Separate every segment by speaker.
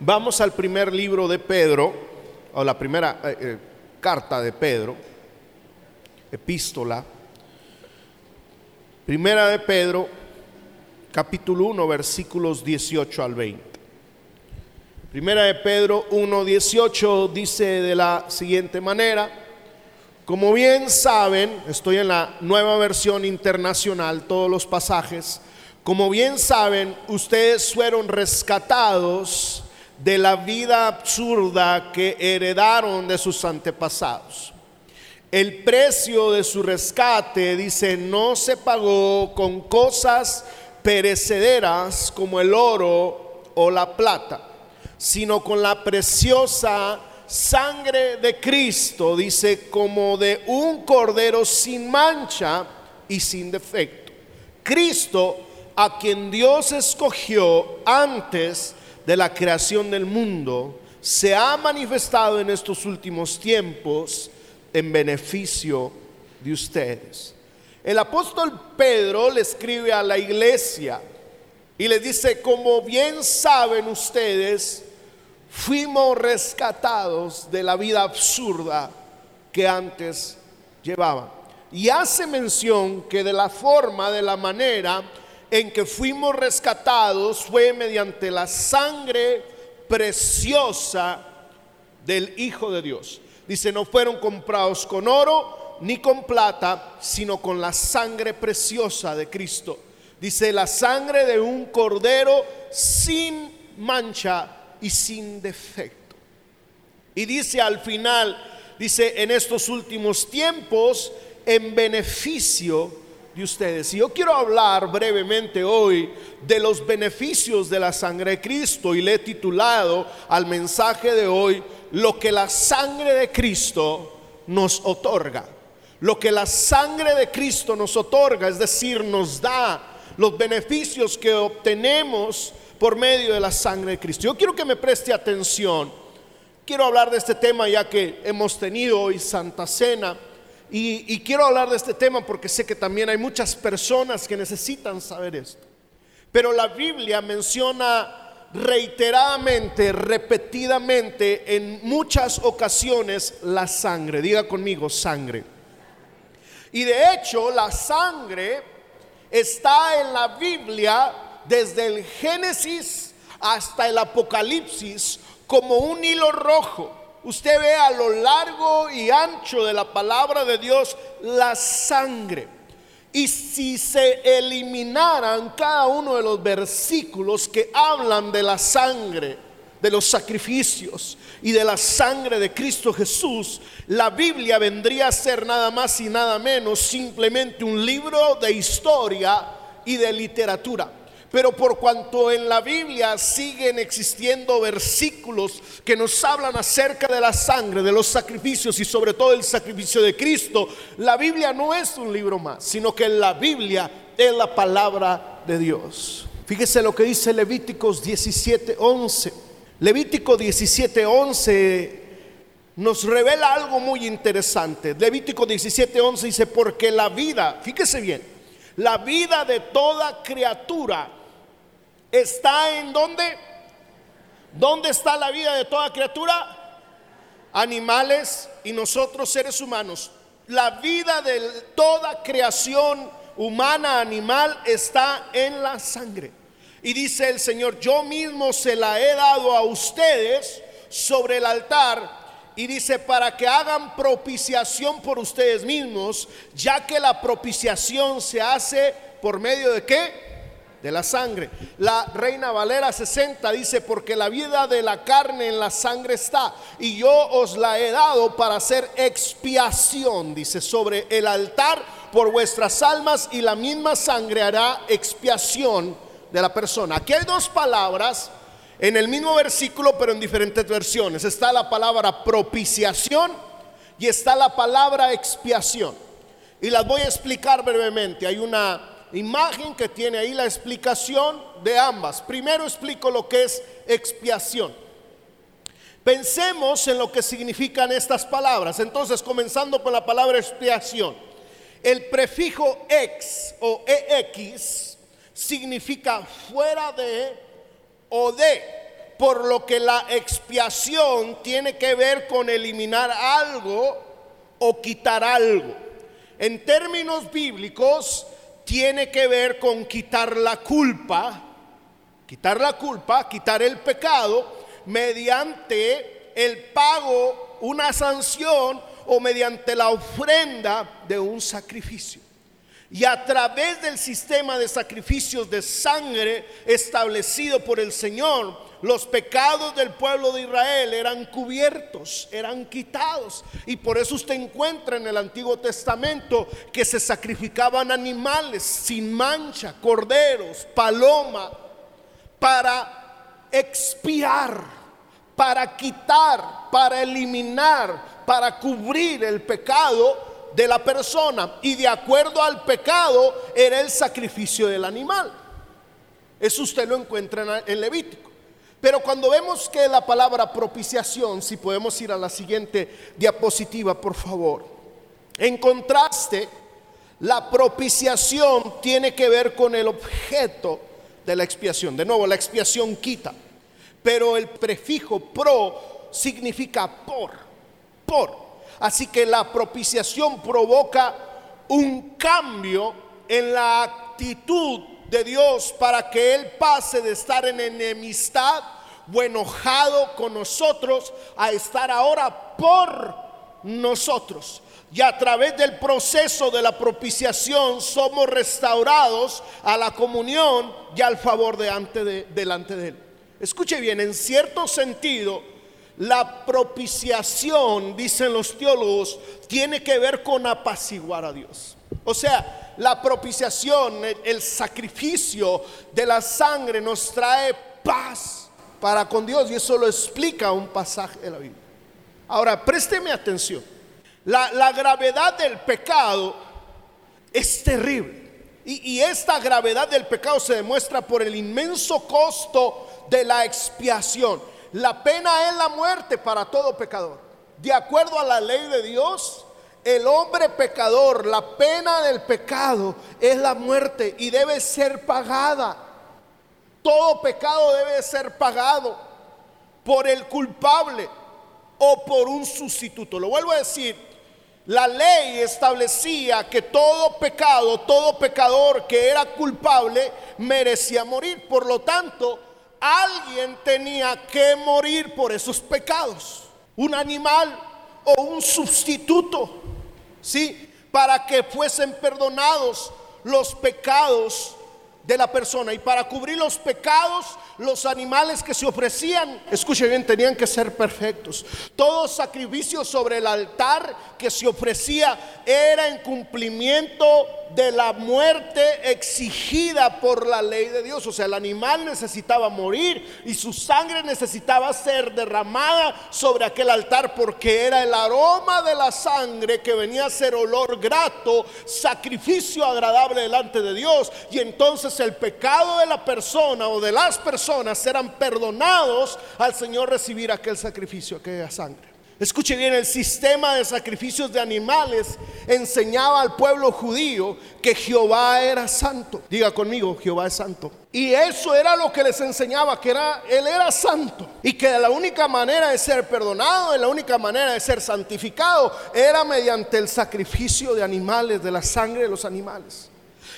Speaker 1: vamos al primer libro de Pedro, o la primera eh, eh, carta de Pedro, epístola. Primera de Pedro, capítulo 1, versículos 18 al 20. Primera de Pedro 1, 18 dice de la siguiente manera, como bien saben, estoy en la nueva versión internacional, todos los pasajes, como bien saben, ustedes fueron rescatados de la vida absurda que heredaron de sus antepasados. El precio de su rescate, dice, no se pagó con cosas perecederas como el oro o la plata, sino con la preciosa sangre de Cristo, dice, como de un cordero sin mancha y sin defecto. Cristo a quien Dios escogió antes de la creación del mundo, se ha manifestado en estos últimos tiempos en beneficio de ustedes. El apóstol Pedro le escribe a la iglesia y le dice, como bien saben ustedes, fuimos rescatados de la vida absurda que antes llevaban. Y hace mención que de la forma, de la manera en que fuimos rescatados fue mediante la sangre preciosa del Hijo de Dios. Dice, no fueron comprados con oro ni con plata, sino con la sangre preciosa de Cristo. Dice, la sangre de un cordero sin mancha y sin defecto. Y dice al final, dice, en estos últimos tiempos, en beneficio de ustedes. Y yo quiero hablar brevemente hoy de los beneficios de la sangre de Cristo y le he titulado al mensaje de hoy lo que la sangre de Cristo nos otorga. Lo que la sangre de Cristo nos otorga, es decir, nos da los beneficios que obtenemos por medio de la sangre de Cristo. Yo quiero que me preste atención. Quiero hablar de este tema ya que hemos tenido hoy Santa Cena y, quiero hablar de este tema porque sé que también hay muchas personas que necesitan saber esto. Pero la Biblia menciona reiteradamente, repetidamente, en muchas ocasiones la sangre. Diga conmigo, sangre. Y de hecho, la sangre está en la Biblia desde el Génesis hasta el Apocalipsis como un hilo rojo usted ve a lo largo y ancho de la palabra de Dios la sangre. Y si se eliminaran cada uno de los versículos que hablan de la sangre, de los sacrificios y de la sangre de Cristo Jesús, la Biblia vendría a ser nada más y nada menos simplemente un libro de historia y de literatura. Pero por cuanto en la Biblia siguen existiendo versículos que nos hablan acerca de la sangre, de los sacrificios y sobre todo el sacrificio de Cristo, la Biblia no es un libro más, sino que la Biblia es la palabra de Dios. Fíjese lo que dice Levíticos 17:11. Levítico 17:11 nos revela algo muy interesante. Levítico 17:11 dice, porque la vida, fíjese bien, la vida de toda criatura está en dónde? ¿Dónde está la vida de toda criatura? Animales y nosotros seres humanos. La vida de toda creación humana, animal, está en la sangre. Y dice el Señor, yo mismo se la he dado a ustedes sobre el altar. Y dice, para que hagan propiciación por ustedes mismos, ya que la propiciación se hace por medio de qué? De la sangre. La Reina Valera 60 dice, porque la vida de la carne en la sangre está, y yo os la he dado para hacer expiación, dice, sobre el altar por vuestras almas, y la misma sangre hará expiación de la persona. Aquí hay dos palabras En el mismo versículo, pero en diferentes versiones, está la palabra propiciación y está la palabra expiación. Y las voy a explicar brevemente. Hay una imagen que tiene ahí la explicación de ambas. Primero explico lo que es expiación. Pensemos en lo que significan estas palabras. Entonces, comenzando con la palabra expiación. El prefijo ex o ex significa fuera de o de, por lo que la expiación tiene que ver con eliminar algo o quitar algo. En términos bíblicos, tiene que ver con quitar la culpa, quitar la culpa, quitar el pecado mediante el pago, una sanción o mediante la ofrenda de un sacrificio. Y a través del sistema de sacrificios de sangre establecido por el Señor, los pecados del pueblo de Israel eran cubiertos, eran quitados. Y por eso usted encuentra en el Antiguo Testamento que se sacrificaban animales sin mancha, corderos, paloma, para expiar, para quitar, para eliminar, para cubrir el pecado de la persona y de acuerdo al pecado era el sacrificio del animal. Eso usted lo encuentra en Levítico. Pero cuando vemos que la palabra propiciación, si podemos ir a la siguiente diapositiva, por favor. En contraste, la propiciación tiene que ver con el objeto de la expiación. De nuevo, la expiación quita. Pero el prefijo pro significa por, por. Así que la propiciación provoca un cambio en la actitud de Dios para que Él pase de estar en enemistad o enojado con nosotros a estar ahora por nosotros. Y a través del proceso de la propiciación somos restaurados a la comunión y al favor de, delante de Él. Escuche bien, en cierto sentido, la propiciación, dicen los teólogos, tiene que ver con apaciguar a Dios. O sea, la propiciación, el, sacrificio de la sangre nos trae paz para con Dios y eso lo explica un pasaje de la Biblia. Ahora, présteme atención. La, la gravedad del pecado es terrible. Y, y, esta gravedad del pecado se demuestra por el inmenso costo de la expiación. La pena es la muerte para todo pecador. De acuerdo a la ley de Dios, el hombre pecador, la pena del pecado es la muerte y debe ser pagada. Todo pecado debe ser pagado por el culpable o por un sustituto. Lo vuelvo a decir, la ley establecía que todo pecado, todo pecador que era culpable merecía morir. Por lo tanto, alguien tenía que morir por esos pecados. Un animal o un sustituto, ¿sí? Para que fuesen perdonados los pecados de la persona. Y para cubrir los pecados, los animales que se ofrecían, escuche bien, tenían que ser perfectos. Todo sacrificio sobre el altar que se ofrecía era en cumplimiento de la muerte exigida por la ley de Dios. O sea, el animal necesitaba morir y su sangre necesitaba ser derramada sobre aquel altar porque era el aroma de la sangre que venía a ser olor grato, sacrificio agradable delante de Dios. Y entonces el pecado de la persona o de las personas eran perdonados al Señor recibir aquel sacrificio, aquella sangre. Escuche bien, el sistema de sacrificios de animales enseñaba al pueblo judío que Jehová era santo. Diga conmigo, Jehová es santo. Y eso era lo que les enseñaba, que era, Él era santo. Y que la única manera de ser perdonado, la única manera de ser santificado, era mediante el sacrificio de animales, de la sangre de los animales.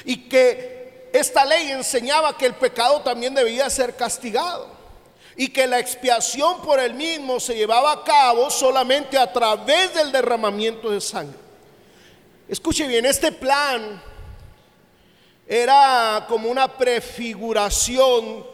Speaker 1: Y que esta ley enseñaba que el pecado también debía ser castigado y que la expiación por el mismo se llevaba a cabo solamente a través del derramamiento de sangre. Escuche bien, este plan era como una prefiguración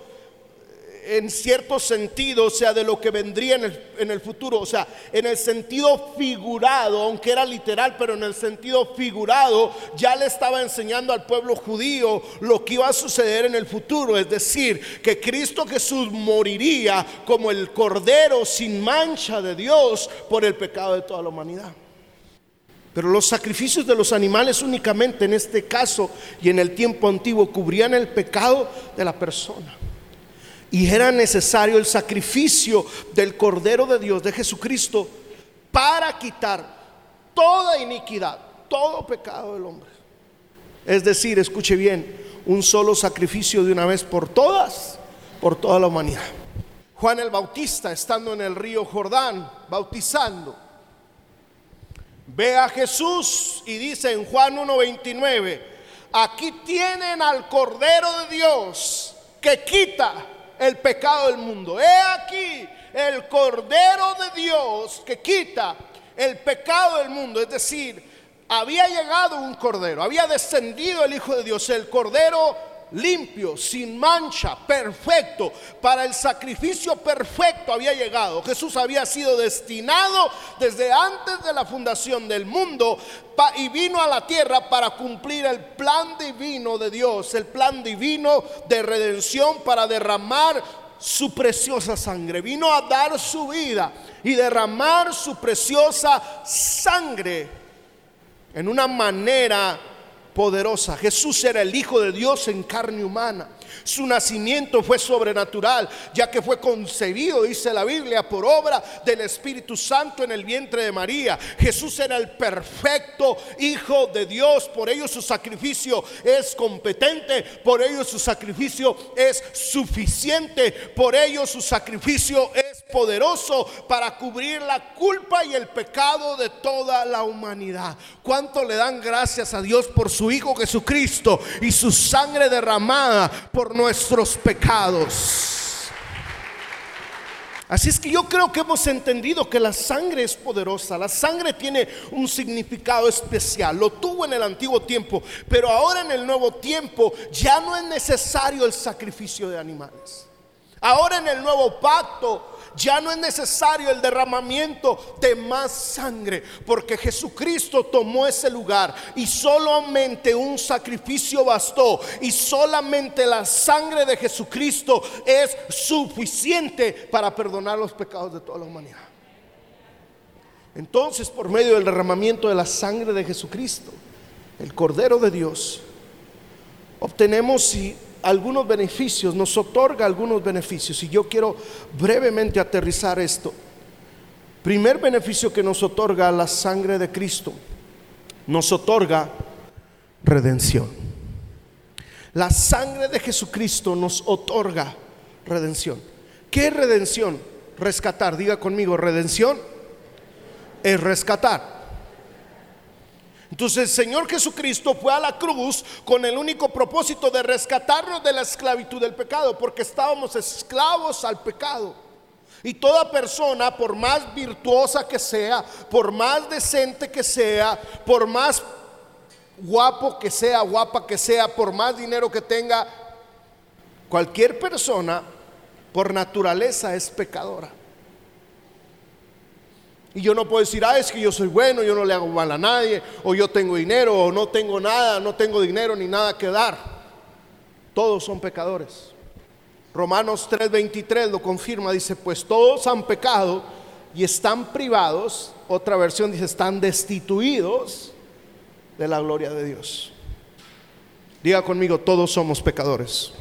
Speaker 1: en cierto sentido, o sea, de lo que vendría en el, futuro, o sea, en el sentido figurado, aunque era literal, pero en el sentido figurado, ya le estaba enseñando al pueblo judío lo que iba a suceder en el futuro, es decir, que Cristo Jesús moriría como el cordero sin mancha de Dios por el pecado de toda la humanidad. Pero los sacrificios de los animales únicamente en este caso y en el tiempo antiguo cubrían el pecado de la persona. Y era necesario el sacrificio del Cordero de Dios, de Jesucristo, para quitar toda iniquidad, todo pecado del hombre. Es decir, escuche bien, un solo sacrificio de una vez por todas, por toda la humanidad. Juan el Bautista, estando en el río Jordán, bautizando, ve a Jesús y dice en Juan 1.29, aquí tienen al Cordero de Dios que quita el pecado del mundo. He aquí el Cordero de Dios que quita el pecado del mundo. Es decir, había llegado un Cordero, había descendido el Hijo de Dios, el Cordero limpio, sin mancha, perfecto, para el sacrificio perfecto había llegado. Jesús había sido destinado desde antes de la fundación del mundo y vino a la tierra para cumplir el plan divino de Dios, el plan divino de redención para derramar su preciosa sangre. Vino a dar su vida y derramar su preciosa sangre en una manera poderosa. Jesús era el Hijo de Dios en carne humana. Su nacimiento fue sobrenatural, ya que fue concebido, dice la Biblia, por obra del Espíritu Santo en el vientre de María. Jesús era el perfecto Hijo de Dios, por ello su sacrificio es competente, por ello su sacrificio es suficiente, por ello su sacrificio es poderoso para cubrir la culpa y el pecado de toda la humanidad. ¿Cuánto le dan gracias a Dios por su Hijo Jesucristo y su sangre derramada por nuestros pecados? Así es que yo creo que hemos entendido que la sangre es poderosa, la sangre tiene un significado especial, lo tuvo en el antiguo tiempo, pero ahora en el nuevo tiempo ya no es necesario el sacrificio de animales. Ahora en el nuevo pacto ya no es necesario el derramamiento de más sangre, porque Jesucristo tomó ese lugar y solamente un sacrificio bastó y solamente la sangre de Jesucristo es suficiente para perdonar los pecados de toda la humanidad. Entonces, por medio del derramamiento de la sangre de Jesucristo, el Cordero de Dios, obtenemos algunos beneficios, nos otorga algunos beneficios. Y yo quiero brevemente aterrizar esto. Primer beneficio que nos otorga la sangre de Cristo, nos otorga redención. La sangre de Jesucristo nos otorga redención. ¿Qué redención? Rescatar. Diga conmigo, redención es rescatar. Entonces el Señor Jesucristo fue a la cruz con el único propósito de rescatarnos de la esclavitud del pecado, porque estábamos esclavos al pecado. Y toda persona, por más virtuosa que sea, por más decente que sea, por más guapo que sea, guapa que sea, por más dinero que tenga, cualquier persona por naturaleza es pecadora. Y yo no puedo decir, ah, es que yo soy bueno, yo no le hago mal a nadie, o yo tengo dinero, o no tengo nada, no tengo dinero ni nada que dar. Todos son pecadores. Romanos 3:23 lo confirma, dice, pues todos han pecado y están privados, otra versión dice, están destituidos de la gloria de Dios. Diga conmigo, todos somos pecadores.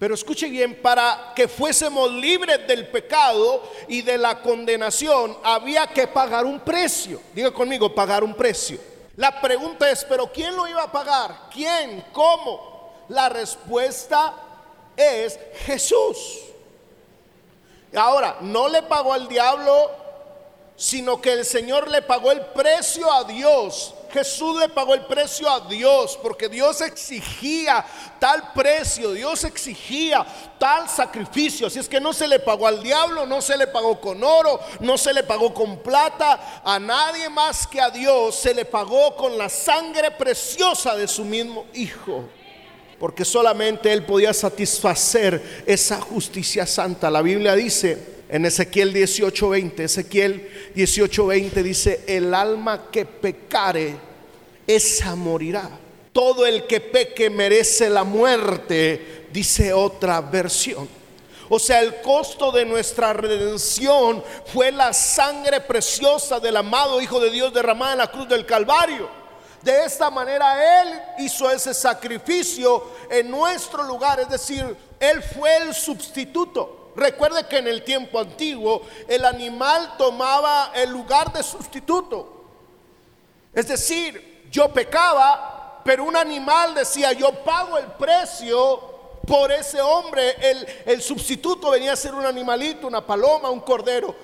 Speaker 1: Pero escuche bien, para que fuésemos libres del pecado y de la condenación, había que pagar un precio. Diga conmigo, pagar un precio. La pregunta es, ¿pero quién lo iba a pagar? ¿Quién? ¿Cómo? La respuesta es Jesús. Ahora, no le pagó al diablo, sino que el Señor le pagó el precio a Dios Jesús le pagó el precio a Dios porque Dios exigía tal precio, Dios exigía tal sacrificio. Así es que no se le pagó al diablo, no se le pagó con oro, no se le pagó con plata, a nadie más que a Dios se le pagó con la sangre preciosa de su mismo Hijo. porque solamente Él podía satisfacer esa justicia santa. La Biblia dice en Ezequiel 18:20, Ezequiel 18:20 dice, el alma que pecare, esa morirá. Todo el que peque merece la muerte, dice otra versión. O sea, el costo de nuestra redención fue la sangre preciosa del amado Hijo de Dios derramada en la cruz del Calvario. De esta manera Él hizo ese sacrificio en nuestro lugar, es decir, Él fue el sustituto. Recuerde que en el tiempo antiguo el animal tomaba el lugar de sustituto. Es decir, yo pecaba, pero un animal decía, yo pago el precio por ese hombre. El, el sustituto venía a ser un animalito, una paloma, un cordero,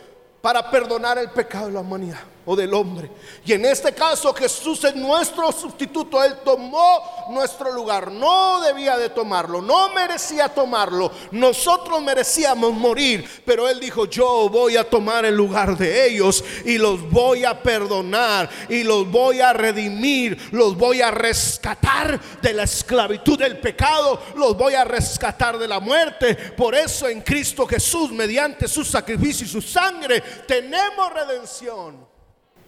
Speaker 1: para perdonar el pecado de la humanidad o del hombre. Y en este caso Jesús es nuestro sustituto. Él tomó nuestro lugar. No debía de tomarlo. No merecía tomarlo. Nosotros merecíamos morir. Pero Él dijo, yo voy a tomar el lugar de ellos y los voy a perdonar y los voy a redimir. Los voy a rescatar de la esclavitud del pecado. Los voy a rescatar de la muerte. Por eso en Cristo Jesús, mediante su sacrificio y su sangre, tenemos redención.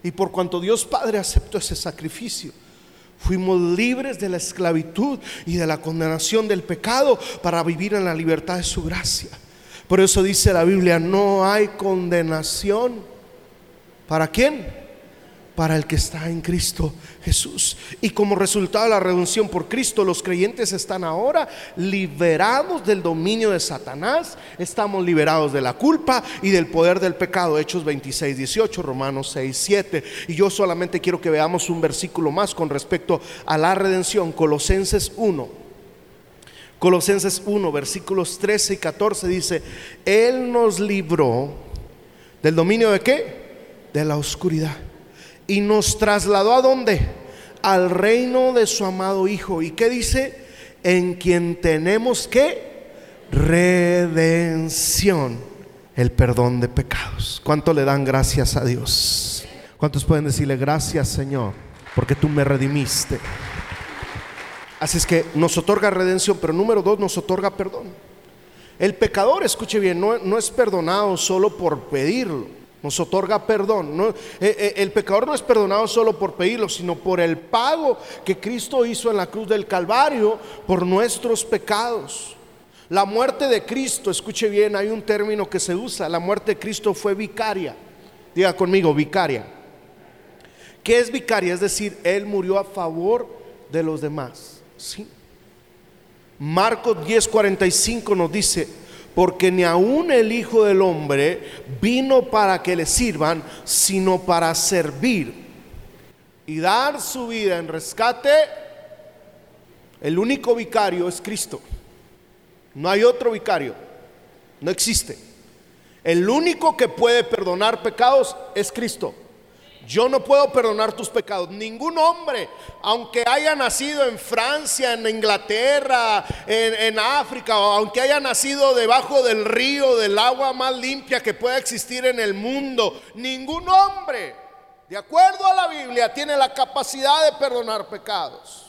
Speaker 1: Y por cuanto Dios Padre aceptó ese sacrificio, fuimos libres de la esclavitud y de la condenación del pecado para vivir en la libertad de su gracia. Por eso dice la Biblia, no hay condenación. ¿Para quién? para el que está en Cristo Jesús. Y como resultado de la redención por Cristo, los creyentes están ahora liberados del dominio de Satanás, estamos liberados de la culpa y del poder del pecado. Hechos 26, 18, Romanos 6, 7. Y yo solamente quiero que veamos un versículo más con respecto a la redención, Colosenses 1. Colosenses 1, versículos 13 y 14 dice, Él nos libró del dominio de qué? De la oscuridad y nos trasladó a dónde? Al reino de su amado Hijo. ¿Y qué dice? En quien tenemos que redención, el perdón de pecados. ¿Cuánto le dan gracias a Dios? ¿Cuántos pueden decirle gracias Señor? Porque tú me redimiste. Así es que nos otorga redención, pero número dos, nos otorga perdón. El pecador, escuche bien, no, no es perdonado solo por pedirlo nos otorga perdón. No, eh, eh, el pecador no es perdonado solo por pedirlo, sino por el pago que Cristo hizo en la cruz del Calvario por nuestros pecados. La muerte de Cristo, escuche bien, hay un término que se usa, la muerte de Cristo fue vicaria. Diga conmigo, vicaria. ¿Qué es vicaria? Es decir, Él murió a favor de los demás. ¿sí? Marcos 10:45 nos dice, porque ni aun el Hijo del Hombre vino para que le sirvan, sino para servir y dar su vida en rescate. El único vicario es Cristo. No hay otro vicario. No existe. El único que puede perdonar pecados es Cristo. Yo no puedo perdonar tus pecados. Ningún hombre, aunque haya nacido en Francia, en Inglaterra, en, África, o aunque haya nacido debajo del río, del agua más limpia que pueda existir en el mundo, ningún hombre, de acuerdo a la Biblia, tiene la capacidad de perdonar pecados.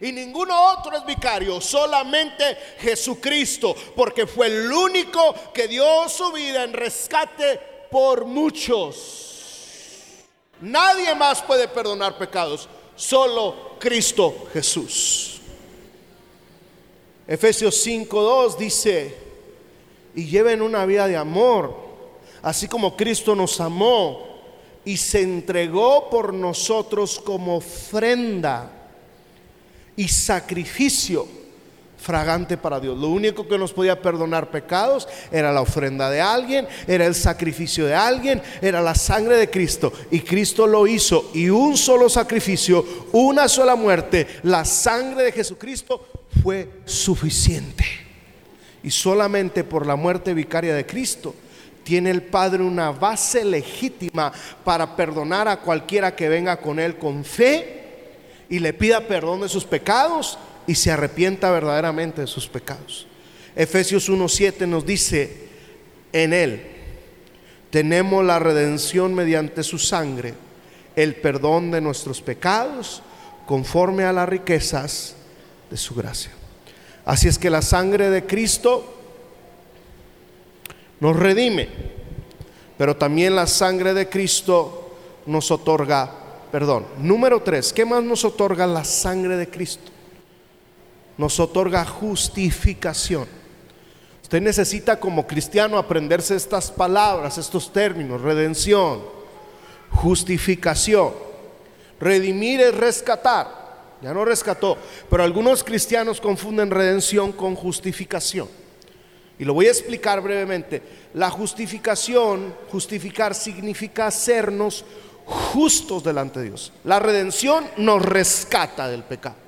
Speaker 1: Y ninguno otro es vicario, solamente Jesucristo, porque fue el único que dio su vida en rescate por muchos. Nadie más puede perdonar pecados, solo Cristo Jesús. Efesios 5.2 dice, y lleven una vida de amor, así como Cristo nos amó y se entregó por nosotros como ofrenda y sacrificio fragante para Dios. Lo único que nos podía perdonar pecados era la ofrenda de alguien, era el sacrificio de alguien, era la sangre de Cristo. Y Cristo lo hizo. Y un solo sacrificio, una sola muerte, la sangre de Jesucristo fue suficiente. Y solamente por la muerte vicaria de Cristo tiene el Padre una base legítima para perdonar a cualquiera que venga con Él con fe y le pida perdón de sus pecados y se arrepienta verdaderamente de sus pecados. Efesios 1.7 nos dice, en Él tenemos la redención mediante su sangre, el perdón de nuestros pecados conforme a las riquezas de su gracia. Así es que la sangre de Cristo nos redime, pero también la sangre de Cristo nos otorga perdón. Número tres, ¿qué más nos otorga la sangre de Cristo? Nos otorga justificación. Usted necesita como cristiano aprenderse estas palabras, estos términos, redención, justificación. Redimir es rescatar, ya no rescató, pero algunos cristianos confunden redención con justificación. Y lo voy a explicar brevemente. La justificación, justificar significa hacernos justos delante de Dios. La redención nos rescata del pecado.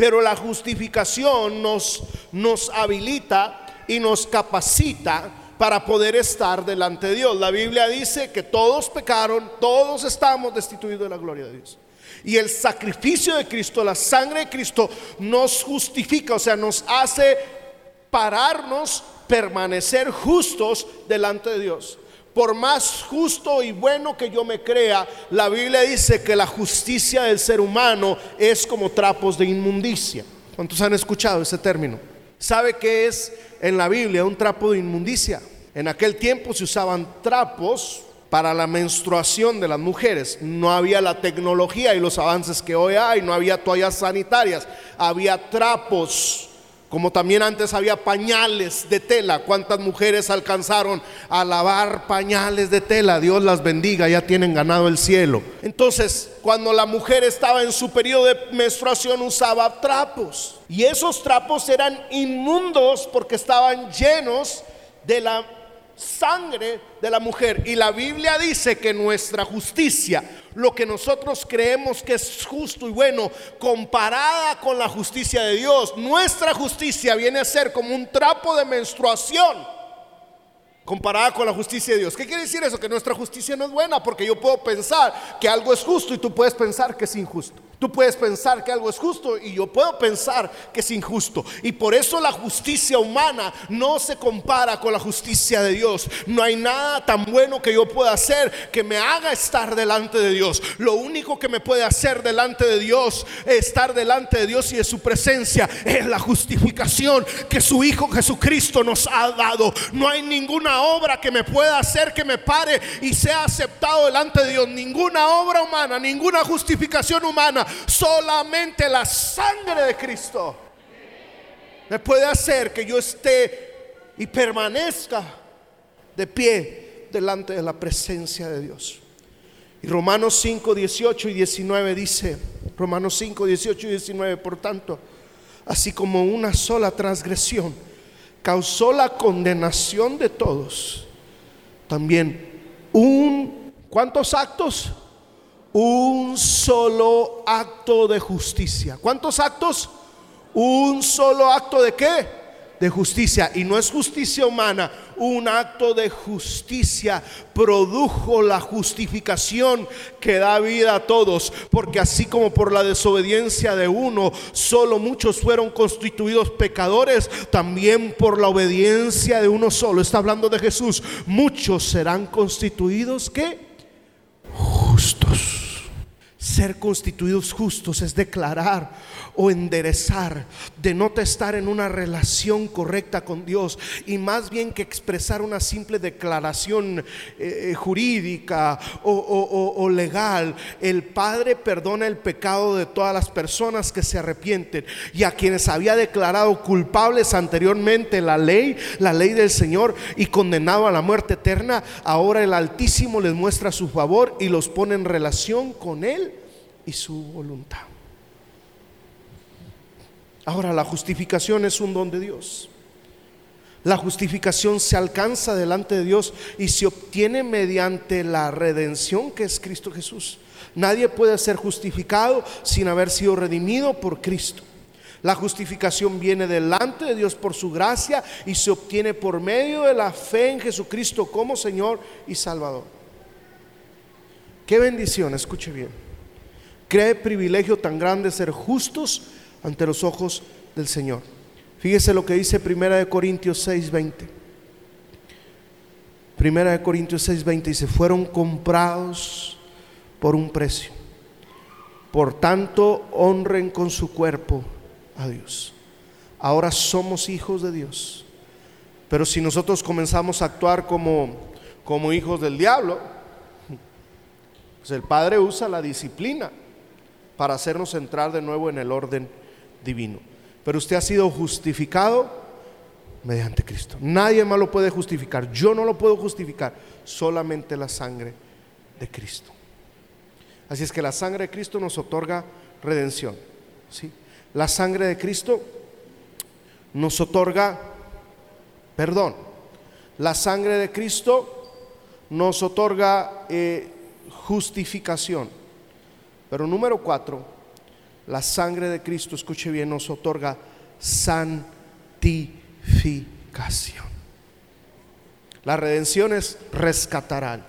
Speaker 1: Pero la justificación nos, nos habilita y nos capacita para poder estar delante de Dios. La Biblia dice que todos pecaron, todos estamos destituidos de la gloria de Dios. Y el sacrificio de Cristo, la sangre de Cristo, nos justifica, o sea, nos hace pararnos, permanecer justos delante de Dios. Por más justo y bueno que yo me crea, la Biblia dice que la justicia del ser humano es como trapos de inmundicia. ¿Cuántos han escuchado ese término? ¿Sabe qué es en la Biblia un trapo de inmundicia? En aquel tiempo se usaban trapos para la menstruación de las mujeres. No había la tecnología y los avances que hoy hay, no había toallas sanitarias, había trapos como también antes había pañales de tela. ¿Cuántas mujeres alcanzaron a lavar pañales de tela? Dios las bendiga, ya tienen ganado el cielo. Entonces, cuando la mujer estaba en su periodo de menstruación usaba trapos. Y esos trapos eran inmundos porque estaban llenos de la sangre de la mujer. Y la Biblia dice que nuestra justicia, lo que nosotros creemos que es justo y bueno, comparada con la justicia de Dios, nuestra justicia viene a ser como un trapo de menstruación comparada con la justicia de Dios. ¿Qué quiere decir eso? Que nuestra justicia no es buena porque yo puedo pensar que algo es justo y tú puedes pensar que es injusto. Tú puedes pensar que algo es justo y yo puedo pensar que es injusto. Y por eso la justicia humana no se compara con la justicia de Dios. No hay nada tan bueno que yo pueda hacer que me haga estar delante de Dios. Lo único que me puede hacer delante de Dios, estar delante de Dios y de su presencia, es la justificación que su Hijo Jesucristo nos ha dado. No hay ninguna obra que me pueda hacer que me pare y sea aceptado delante de Dios. Ninguna obra humana, ninguna justificación humana Solamente la sangre de Cristo me puede hacer que yo esté y permanezca de pie delante de la presencia de Dios. Y Romanos 5, 18 y 19 dice, Romanos 5, 18 y 19, por tanto, así como una sola transgresión causó la condenación de todos, también un, ¿cuántos actos? Un solo acto de justicia. ¿Cuántos actos? Un solo acto de qué? De justicia. Y no es justicia humana, un acto de justicia produjo la justificación que da vida a todos. Porque así como por la desobediencia de uno, solo muchos fueron constituidos pecadores, también por la obediencia de uno solo. Está hablando de Jesús. Muchos serán constituidos que justos. Ser constituidos justos es declarar o enderezar, denota estar en una relación correcta con Dios y más bien que expresar una simple declaración eh, jurídica o, o legal. El Padre perdona el pecado de todas las personas que se arrepienten y a quienes había declarado culpables anteriormente la ley, la ley del Señor y condenado a la muerte eterna, ahora el Altísimo les muestra su favor y los pone en relación con Él y su voluntad. Ahora, la justificación es un don de Dios. La justificación se alcanza delante de Dios y se obtiene mediante la redención que es Cristo Jesús. Nadie puede ser justificado sin haber sido redimido por Cristo. La justificación viene delante de Dios por su gracia y se obtiene por medio de la fe en Jesucristo como Señor y Salvador. Qué bendición, escuche bien. Cree privilegio tan grande ser justos ante los ojos del Señor. Fíjese lo que dice Primera de Corintios 6:20. Primera de Corintios 6:20 dice, "Fueron comprados por un precio. Por tanto, honren con su cuerpo a Dios." ahora somos hijos de Dios. Pero si nosotros comenzamos a actuar como, como hijos del diablo, pues el Padre usa la disciplina para hacernos entrar de nuevo en el orden divino. Pero usted ha sido justificado mediante Cristo. Nadie más lo puede justificar. Yo no lo puedo justificar. Solamente la sangre de Cristo. Así es que la sangre de Cristo nos otorga redención. ¿sí? La sangre de Cristo nos otorga perdón. La sangre de Cristo nos otorga eh, justificación. Pero número cuatro, la sangre de Cristo, escuche bien, nos otorga santificación. La redención es rescatar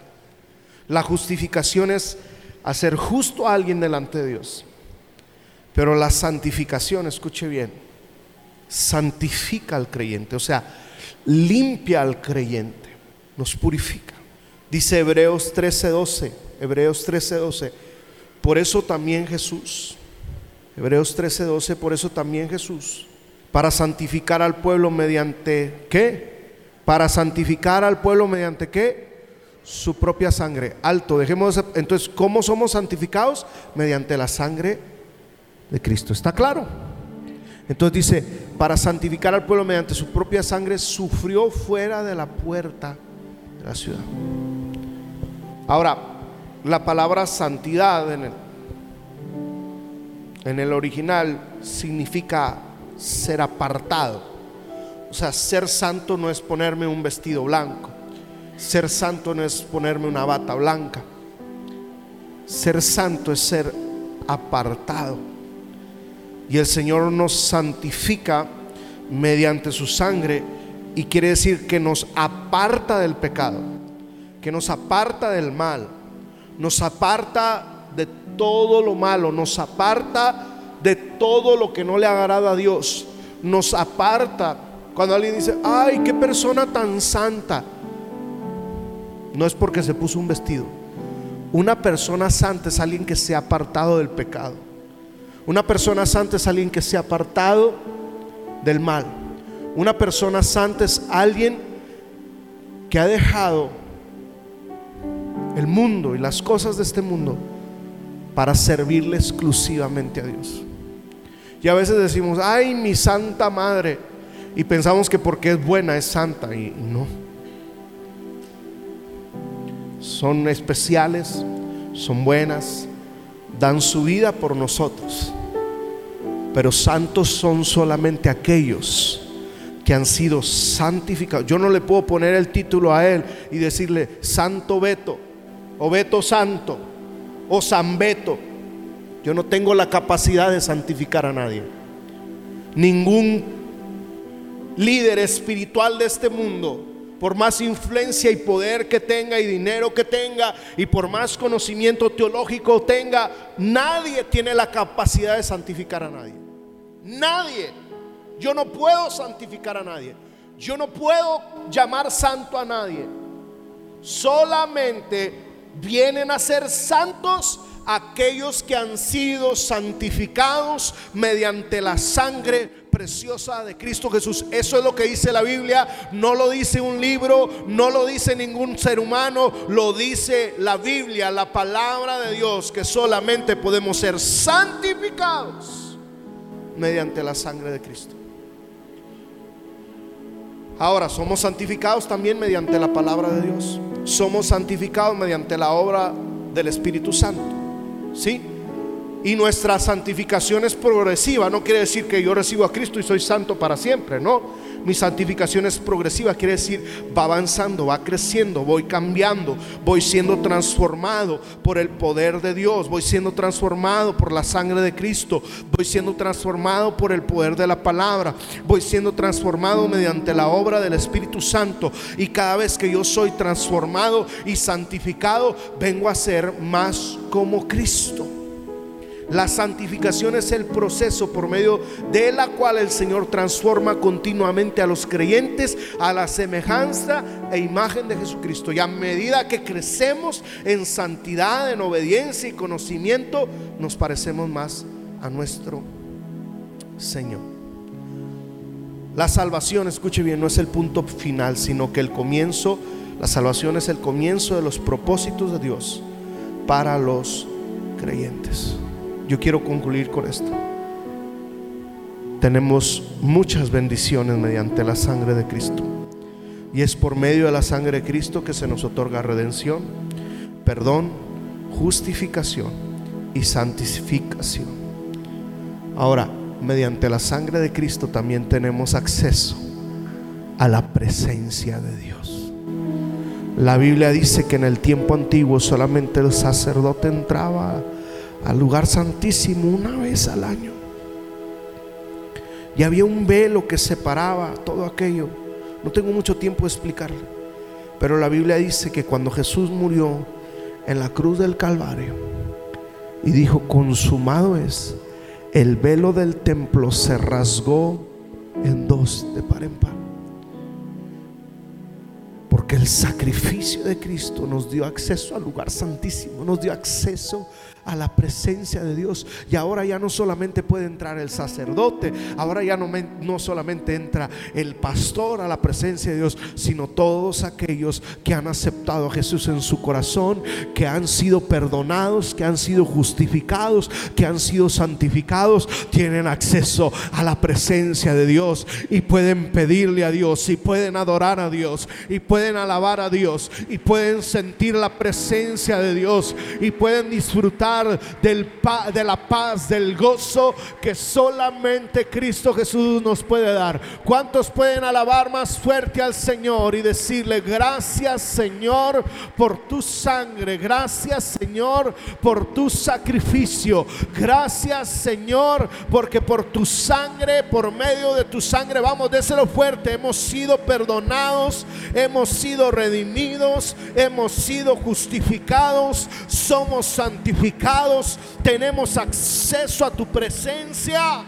Speaker 1: La justificación es hacer justo a alguien delante de Dios. Pero la santificación, escuche bien, santifica al creyente, o sea, limpia al creyente, nos purifica. Dice Hebreos 13:12, Hebreos 13:12, por eso también Jesús, Hebreos 13:12, por eso también Jesús, para santificar al pueblo mediante qué? Para santificar al pueblo mediante qué? Su propia sangre. Alto, dejemos entonces, ¿cómo somos santificados? Mediante la sangre de Cristo. ¿Está claro? Entonces dice, para santificar al pueblo mediante su propia sangre, sufrió fuera de la puerta de la ciudad. Ahora, la palabra santidad en el, en el original significa ser apartado. O sea, ser santo no es ponerme un vestido blanco. Ser santo no es ponerme una bata blanca. Ser santo es ser apartado. Y el Señor nos santifica mediante su sangre y quiere decir que nos aparta del pecado, que nos aparta del mal, nos aparta todo lo malo, nos aparta de todo lo que no le agrada a Dios, nos aparta. Cuando alguien dice, ay, qué persona tan santa, no es porque se puso un vestido. Una persona santa es alguien que se ha apartado del pecado. Una persona santa es alguien que se ha apartado del mal. Una persona santa es alguien que ha dejado el mundo y las cosas de este mundo para servirle exclusivamente a Dios. Y a veces decimos, ay, mi santa madre, y pensamos que porque es buena es santa, y no. Son especiales, son buenas, dan su vida por nosotros. Pero santos son solamente aquellos que han sido santificados. Yo no le puedo poner el título a él y decirle Santo Beto o Beto Santo o San Beto. Yo no tengo la capacidad de santificar a nadie. Ningún líder espiritual de este mundo por más influencia y poder que tenga y dinero que tenga y por más conocimiento teológico tenga, nadie tiene la capacidad de santificar a nadie. Nadie. Yo no puedo santificar a nadie. Yo no puedo llamar santo a nadie. Solamente vienen a ser santos aquellos que han sido santificados mediante la sangre preciosa de Cristo Jesús. Eso es lo que dice la Biblia. No lo dice un libro, no lo dice ningún ser humano, lo dice la Biblia, la palabra de Dios, que solamente podemos ser santificados mediante la sangre de Cristo. Ahora, somos santificados también mediante la palabra de Dios. Somos santificados mediante la obra del Espíritu Santo. ¿Sí? Y nuestra santificación es progresiva. No quiere decir que yo recibo a Cristo y soy santo para siempre. No. Mi santificación es progresiva. Quiere decir va avanzando, va creciendo, voy cambiando, voy siendo transformado por el poder de Dios. Voy siendo transformado por la sangre de Cristo. Voy siendo transformado por el poder de la palabra. Voy siendo transformado mediante la obra del Espíritu Santo. Y cada vez que yo soy transformado y santificado, vengo a ser más como Cristo. La santificación es el proceso por medio de la cual el Señor transforma continuamente a los creyentes a la semejanza e imagen de Jesucristo. Y a medida que crecemos en santidad, en obediencia y conocimiento, nos parecemos más a nuestro Señor. La salvación, escuche bien, no es el punto final, sino que el comienzo, la salvación es el comienzo de los propósitos de Dios para los creyentes. Yo quiero concluir con esto. Tenemos muchas bendiciones mediante la sangre de Cristo. Y es por medio de la sangre de Cristo que se nos otorga redención, perdón, justificación y santificación. Ahora, mediante la sangre de Cristo también tenemos acceso a la presencia de Dios. La Biblia dice que en el tiempo antiguo solamente el sacerdote entraba al lugar santísimo una vez al año. Y había un velo que separaba todo aquello. No tengo mucho tiempo de explicarle. Pero la Biblia dice que cuando Jesús murió en la cruz del Calvario y dijo, consumado es, el velo del templo se rasgó en dos de par en par. Porque el sacrificio de Cristo nos dio acceso al lugar santísimo, nos dio acceso la presencia de Dios. Y ahora ya no solamente puede entrar el sacerdote, ahora ya no, no solamente entra el pastor a la presencia de Dios, sino todos aquellos que han aceptado a Jesús en su corazón, que han sido perdonados, que han sido justificados, que han sido santificados, tienen acceso a la presencia de Dios y pueden pedirle a Dios y pueden adorar a Dios y pueden alabar a Dios y pueden sentir la presencia de Dios y pueden disfrutar del de la paz, del gozo que solamente Cristo Jesús nos puede dar. ¿Cuántos pueden alabar más fuerte al Señor y decirle gracias Señor por tu sangre? Gracias Señor por tu sacrificio. Gracias Señor porque por tu sangre, por medio de tu sangre, vamos, déselo fuerte, hemos sido perdonados, hemos sido redimidos, hemos sido justificados, somos santificados tenemos acceso a tu presencia.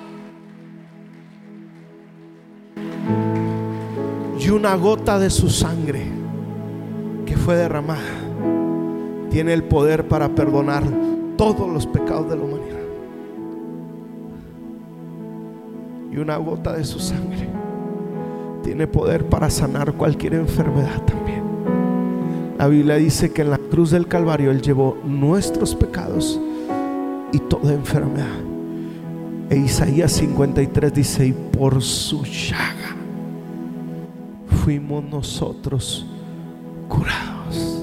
Speaker 1: Y una gota de su sangre que fue derramada tiene el poder para perdonar todos los pecados de la humanidad. Y una gota de su sangre tiene poder para sanar cualquier enfermedad también. La Biblia dice que en la cruz del Calvario Él llevó nuestros pecados y toda enfermedad. E Isaías 53 dice, y por su llaga fuimos nosotros curados.